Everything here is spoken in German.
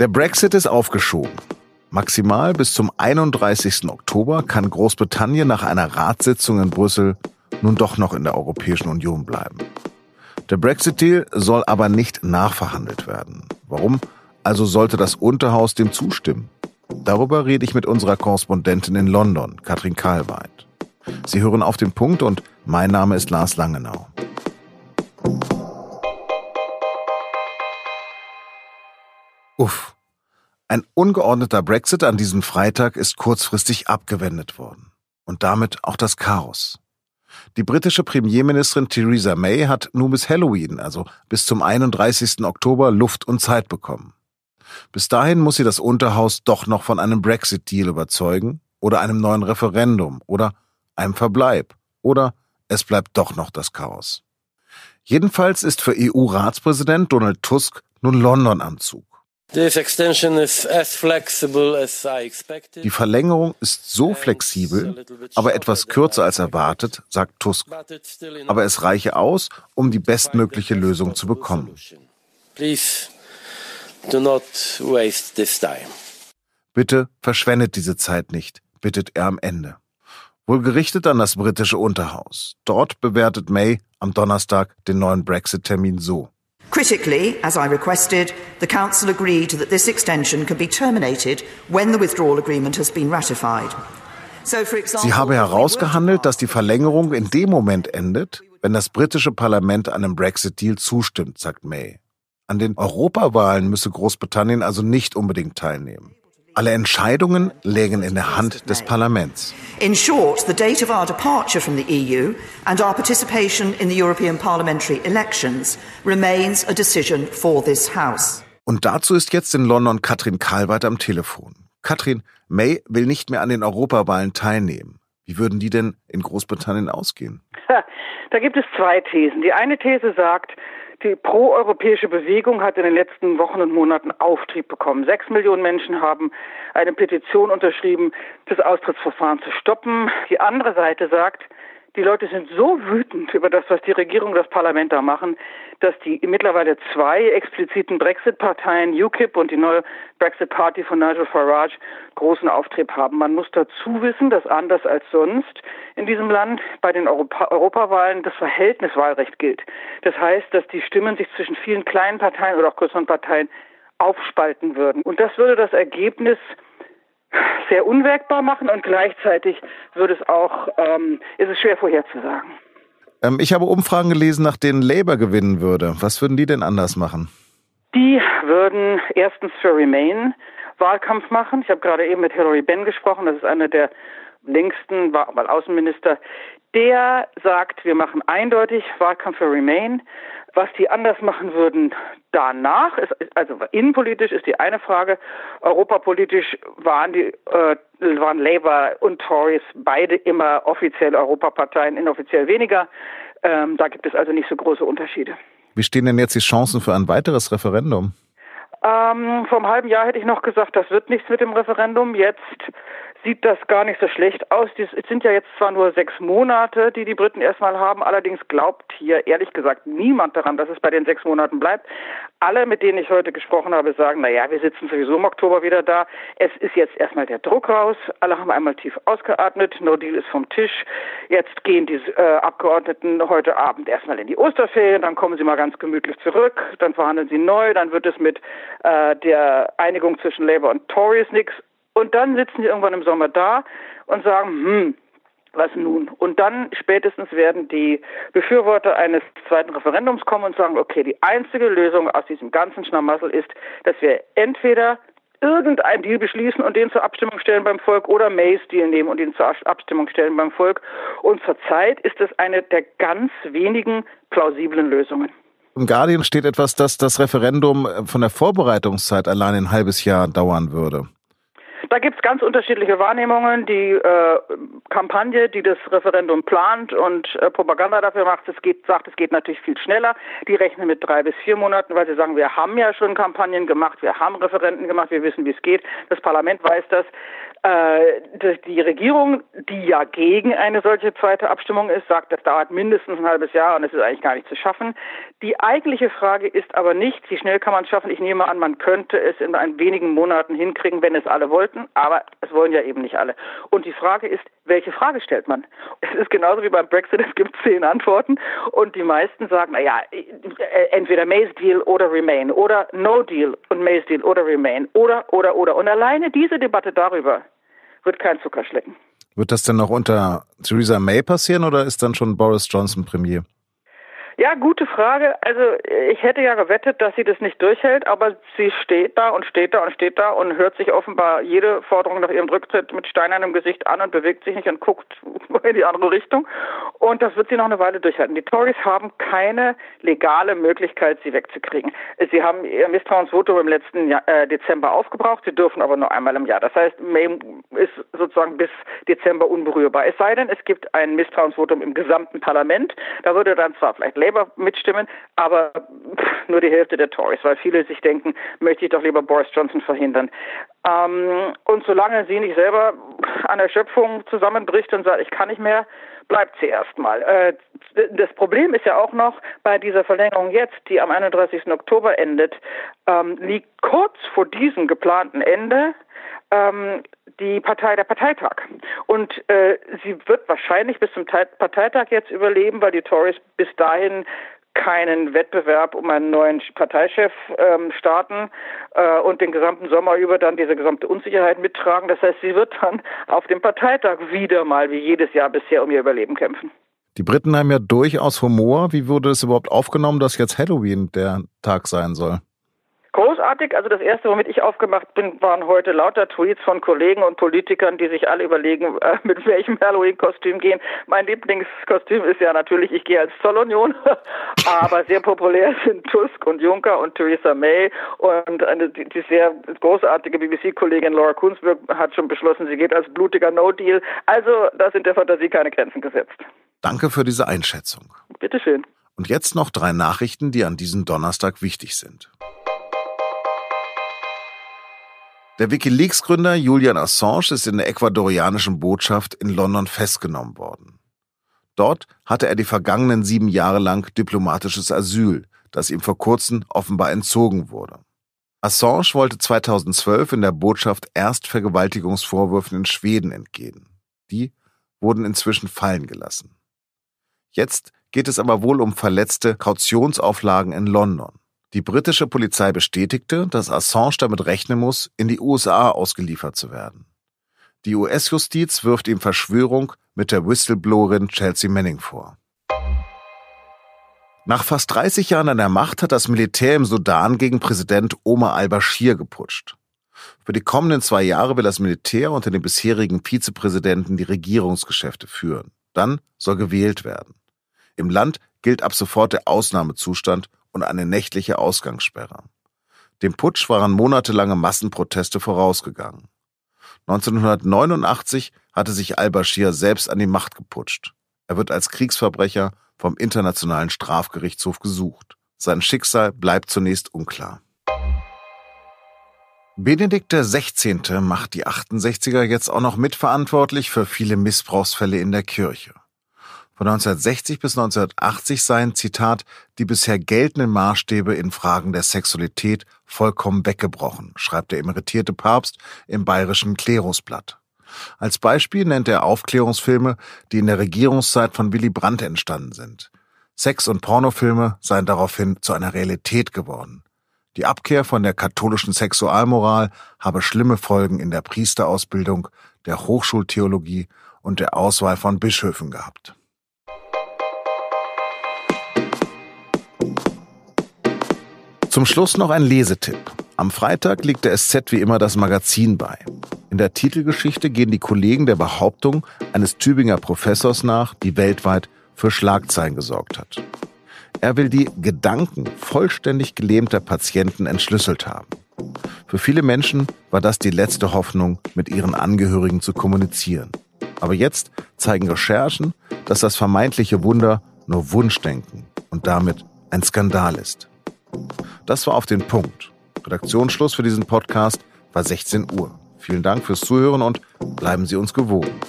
Der Brexit ist aufgeschoben. Maximal bis zum 31. Oktober kann Großbritannien nach einer Ratssitzung in Brüssel nun doch noch in der Europäischen Union bleiben. Der Brexit-Deal soll aber nicht nachverhandelt werden. Warum? Also sollte das Unterhaus dem zustimmen. Darüber rede ich mit unserer Korrespondentin in London, Katrin Karlweit. Sie hören auf den Punkt und mein Name ist Lars Langenau. Uff. Ein ungeordneter Brexit an diesem Freitag ist kurzfristig abgewendet worden. Und damit auch das Chaos. Die britische Premierministerin Theresa May hat nun bis Halloween, also bis zum 31. Oktober, Luft und Zeit bekommen. Bis dahin muss sie das Unterhaus doch noch von einem Brexit-Deal überzeugen oder einem neuen Referendum oder einem Verbleib oder es bleibt doch noch das Chaos. Jedenfalls ist für EU-Ratspräsident Donald Tusk nun London am Zug. Die Verlängerung ist so flexibel, aber etwas kürzer als erwartet, sagt Tusk. Aber es reiche aus, um die bestmögliche Lösung zu bekommen. Bitte verschwendet diese Zeit nicht, bittet er am Ende. Wohl gerichtet an das britische Unterhaus. Dort bewertet May am Donnerstag den neuen Brexit-Termin so. Critically, as I requested, the Council agreed that this extension can be terminated when the withdrawal agreement has been ratified. Sie habe herausgehandelt, dass die Verlängerung in dem Moment endet, wenn das britische Parlament einem Brexit-Deal zustimmt, sagt May. An den Europawahlen müsse Großbritannien also nicht unbedingt teilnehmen. Alle Entscheidungen lägen in der Hand des Parlaments. In short, the date of our departure from the EU and our participation in the European parliamentary elections remains a decision for this House. Und dazu ist jetzt in London Katrin Karlweit am Telefon. Katrin, May will nicht mehr an den Europawahlen teilnehmen. Wie würden die denn in Großbritannien ausgehen? Da gibt es zwei Thesen. Die eine These sagt, die proeuropäische Bewegung hat in den letzten Wochen und Monaten Auftrieb bekommen. Sechs Millionen Menschen haben eine Petition unterschrieben, das Austrittsverfahren zu stoppen. Die andere Seite sagt, die Leute sind so wütend über das, was die Regierung und das Parlament da machen, dass die mittlerweile zwei expliziten Brexit-Parteien, UKIP und die neue Brexit-Party von Nigel Farage, großen Auftrieb haben. Man muss dazu wissen, dass anders als sonst in diesem Land bei den Europa Europawahlen das Verhältniswahlrecht gilt. Das heißt, dass die Stimmen sich zwischen vielen kleinen Parteien oder auch größeren Parteien aufspalten würden. Und das würde das Ergebnis sehr unwägbar machen und gleichzeitig würde es auch, ähm, ist es schwer vorherzusagen. Ähm, ich habe Umfragen gelesen, nach denen Labour gewinnen würde. Was würden die denn anders machen? Die würden erstens für Remain Wahlkampf machen. Ich habe gerade eben mit Hilary Benn gesprochen. Das ist einer der längsten Außenminister. Der sagt, wir machen eindeutig Wahlkampf für Remain. Was die anders machen würden danach, ist, also innenpolitisch ist die eine Frage, europapolitisch waren die äh, waren Labour und Tories beide immer offiziell Europaparteien, inoffiziell weniger. Ähm, da gibt es also nicht so große Unterschiede. Wie stehen denn jetzt die Chancen für ein weiteres Referendum? Ähm, vor einem halben Jahr hätte ich noch gesagt, das wird nichts mit dem Referendum. Jetzt sieht das gar nicht so schlecht aus. Es sind ja jetzt zwar nur sechs Monate, die die Briten erstmal haben, allerdings glaubt hier ehrlich gesagt niemand daran, dass es bei den sechs Monaten bleibt. Alle, mit denen ich heute gesprochen habe, sagen, na ja, wir sitzen sowieso im Oktober wieder da. Es ist jetzt erstmal der Druck raus. Alle haben einmal tief ausgeatmet. No Deal ist vom Tisch. Jetzt gehen die äh, Abgeordneten heute Abend erstmal in die Osterferien, dann kommen sie mal ganz gemütlich zurück, dann verhandeln sie neu, dann wird es mit äh, der Einigung zwischen Labour und Tories nichts und dann sitzen die irgendwann im Sommer da und sagen, hm, was nun? Und dann spätestens werden die Befürworter eines zweiten Referendums kommen und sagen, okay, die einzige Lösung aus diesem ganzen Schlamassel ist, dass wir entweder irgendeinen Deal beschließen und den zur Abstimmung stellen beim Volk oder Mays Deal nehmen und ihn zur Abstimmung stellen beim Volk. Und zurzeit ist es eine der ganz wenigen plausiblen Lösungen. Im Guardian steht etwas, dass das Referendum von der Vorbereitungszeit allein ein halbes Jahr dauern würde. Da gibt es ganz unterschiedliche Wahrnehmungen. Die äh, Kampagne, die das Referendum plant und äh, Propaganda dafür macht, es geht, sagt, es geht natürlich viel schneller. Die rechnen mit drei bis vier Monaten, weil sie sagen, wir haben ja schon Kampagnen gemacht, wir haben Referenden gemacht, wir wissen, wie es geht. Das Parlament weiß das. Äh, die Regierung, die ja gegen eine solche zweite Abstimmung ist, sagt, das dauert mindestens ein halbes Jahr und es ist eigentlich gar nicht zu schaffen. Die eigentliche Frage ist aber nicht, wie schnell kann man es schaffen. Ich nehme an, man könnte es in ein wenigen Monaten hinkriegen, wenn es alle wollten, aber es wollen ja eben nicht alle. Und die Frage ist, welche Frage stellt man? Es ist genauso wie beim Brexit, es gibt zehn Antworten und die meisten sagen, naja, äh, entweder May's Deal oder Remain oder No Deal und May's Deal oder Remain oder, oder, oder. Und alleine diese Debatte darüber wird kein Zucker schlecken. Wird das denn noch unter Theresa May passieren oder ist dann schon Boris Johnson Premier? Ja, gute Frage. Also ich hätte ja gewettet, dass sie das nicht durchhält, aber sie steht da und steht da und steht da und hört sich offenbar jede Forderung nach ihrem Rücktritt mit steinernem Gesicht an und bewegt sich nicht und guckt in die andere Richtung. Und das wird sie noch eine Weile durchhalten. Die Tories haben keine legale Möglichkeit, sie wegzukriegen. Sie haben ihr Misstrauensvotum im letzten Jahr, äh, Dezember aufgebraucht. Sie dürfen aber nur einmal im Jahr. Das heißt, May ist sozusagen bis Dezember unberührbar. Es sei denn, es gibt ein Misstrauensvotum im gesamten Parlament. Da würde dann zwar vielleicht Labour mitstimmen, aber nur die Hälfte der Tories, weil viele sich denken, möchte ich doch lieber Boris Johnson verhindern. Ähm, und solange sie nicht selber an Erschöpfung zusammenbricht und sagt, ich kann nicht mehr, bleibt sie erstmal. Äh, das Problem ist ja auch noch bei dieser Verlängerung jetzt, die am 31. Oktober endet, ähm, liegt kurz vor diesem geplanten Ende ähm, die Partei, der Parteitag. Und äh, sie wird wahrscheinlich bis zum Parteitag jetzt überleben, weil die Tories bis dahin keinen Wettbewerb um einen neuen Parteichef ähm, starten äh, und den gesamten Sommer über dann diese gesamte Unsicherheit mittragen. Das heißt, sie wird dann auf dem Parteitag wieder mal wie jedes Jahr bisher um ihr Überleben kämpfen. Die Briten haben ja durchaus Humor. Wie wurde es überhaupt aufgenommen, dass jetzt Halloween der Tag sein soll? Großartig. Also das erste, womit ich aufgemacht bin, waren heute lauter Tweets von Kollegen und Politikern, die sich alle überlegen, äh, mit welchem Halloween-Kostüm gehen. Mein Lieblingskostüm ist ja natürlich, ich gehe als Zollunion, aber sehr populär sind Tusk und Juncker und Theresa May und eine, die, die sehr großartige BBC-Kollegin Laura Kunzberg hat schon beschlossen, sie geht als blutiger No-Deal. Also da sind der Fantasie keine Grenzen gesetzt. Danke für diese Einschätzung. Bitteschön. Und jetzt noch drei Nachrichten, die an diesem Donnerstag wichtig sind. Der Wikileaks-Gründer Julian Assange ist in der ecuadorianischen Botschaft in London festgenommen worden. Dort hatte er die vergangenen sieben Jahre lang diplomatisches Asyl, das ihm vor kurzem offenbar entzogen wurde. Assange wollte 2012 in der Botschaft erst Vergewaltigungsvorwürfen in Schweden entgehen. Die wurden inzwischen fallen gelassen. Jetzt geht es aber wohl um verletzte Kautionsauflagen in London. Die britische Polizei bestätigte, dass Assange damit rechnen muss, in die USA ausgeliefert zu werden. Die US-Justiz wirft ihm Verschwörung mit der Whistleblowerin Chelsea Manning vor. Nach fast 30 Jahren an der Macht hat das Militär im Sudan gegen Präsident Omar al-Bashir geputscht. Für die kommenden zwei Jahre will das Militär unter dem bisherigen Vizepräsidenten die Regierungsgeschäfte führen. Dann soll gewählt werden. Im Land gilt ab sofort der Ausnahmezustand und eine nächtliche Ausgangssperre. Dem Putsch waren monatelange Massenproteste vorausgegangen. 1989 hatte sich al-Bashir selbst an die Macht geputscht. Er wird als Kriegsverbrecher vom Internationalen Strafgerichtshof gesucht. Sein Schicksal bleibt zunächst unklar. Benedikt XVI. macht die 68er jetzt auch noch mitverantwortlich für viele Missbrauchsfälle in der Kirche. Von 1960 bis 1980 seien, Zitat, die bisher geltenden Maßstäbe in Fragen der Sexualität vollkommen weggebrochen, schreibt der emeritierte Papst im bayerischen Klerusblatt. Als Beispiel nennt er Aufklärungsfilme, die in der Regierungszeit von Willy Brandt entstanden sind. Sex- und Pornofilme seien daraufhin zu einer Realität geworden. Die Abkehr von der katholischen Sexualmoral habe schlimme Folgen in der Priesterausbildung, der Hochschultheologie und der Auswahl von Bischöfen gehabt. Zum Schluss noch ein Lesetipp. Am Freitag liegt der SZ wie immer das Magazin bei. In der Titelgeschichte gehen die Kollegen der Behauptung eines Tübinger Professors nach, die weltweit für Schlagzeilen gesorgt hat. Er will die Gedanken vollständig gelähmter Patienten entschlüsselt haben. Für viele Menschen war das die letzte Hoffnung, mit ihren Angehörigen zu kommunizieren. Aber jetzt zeigen Recherchen, dass das vermeintliche Wunder nur Wunschdenken und damit ein Skandal ist. Das war auf den Punkt. Redaktionsschluss für diesen Podcast war 16 Uhr. Vielen Dank fürs Zuhören und bleiben Sie uns gewogen.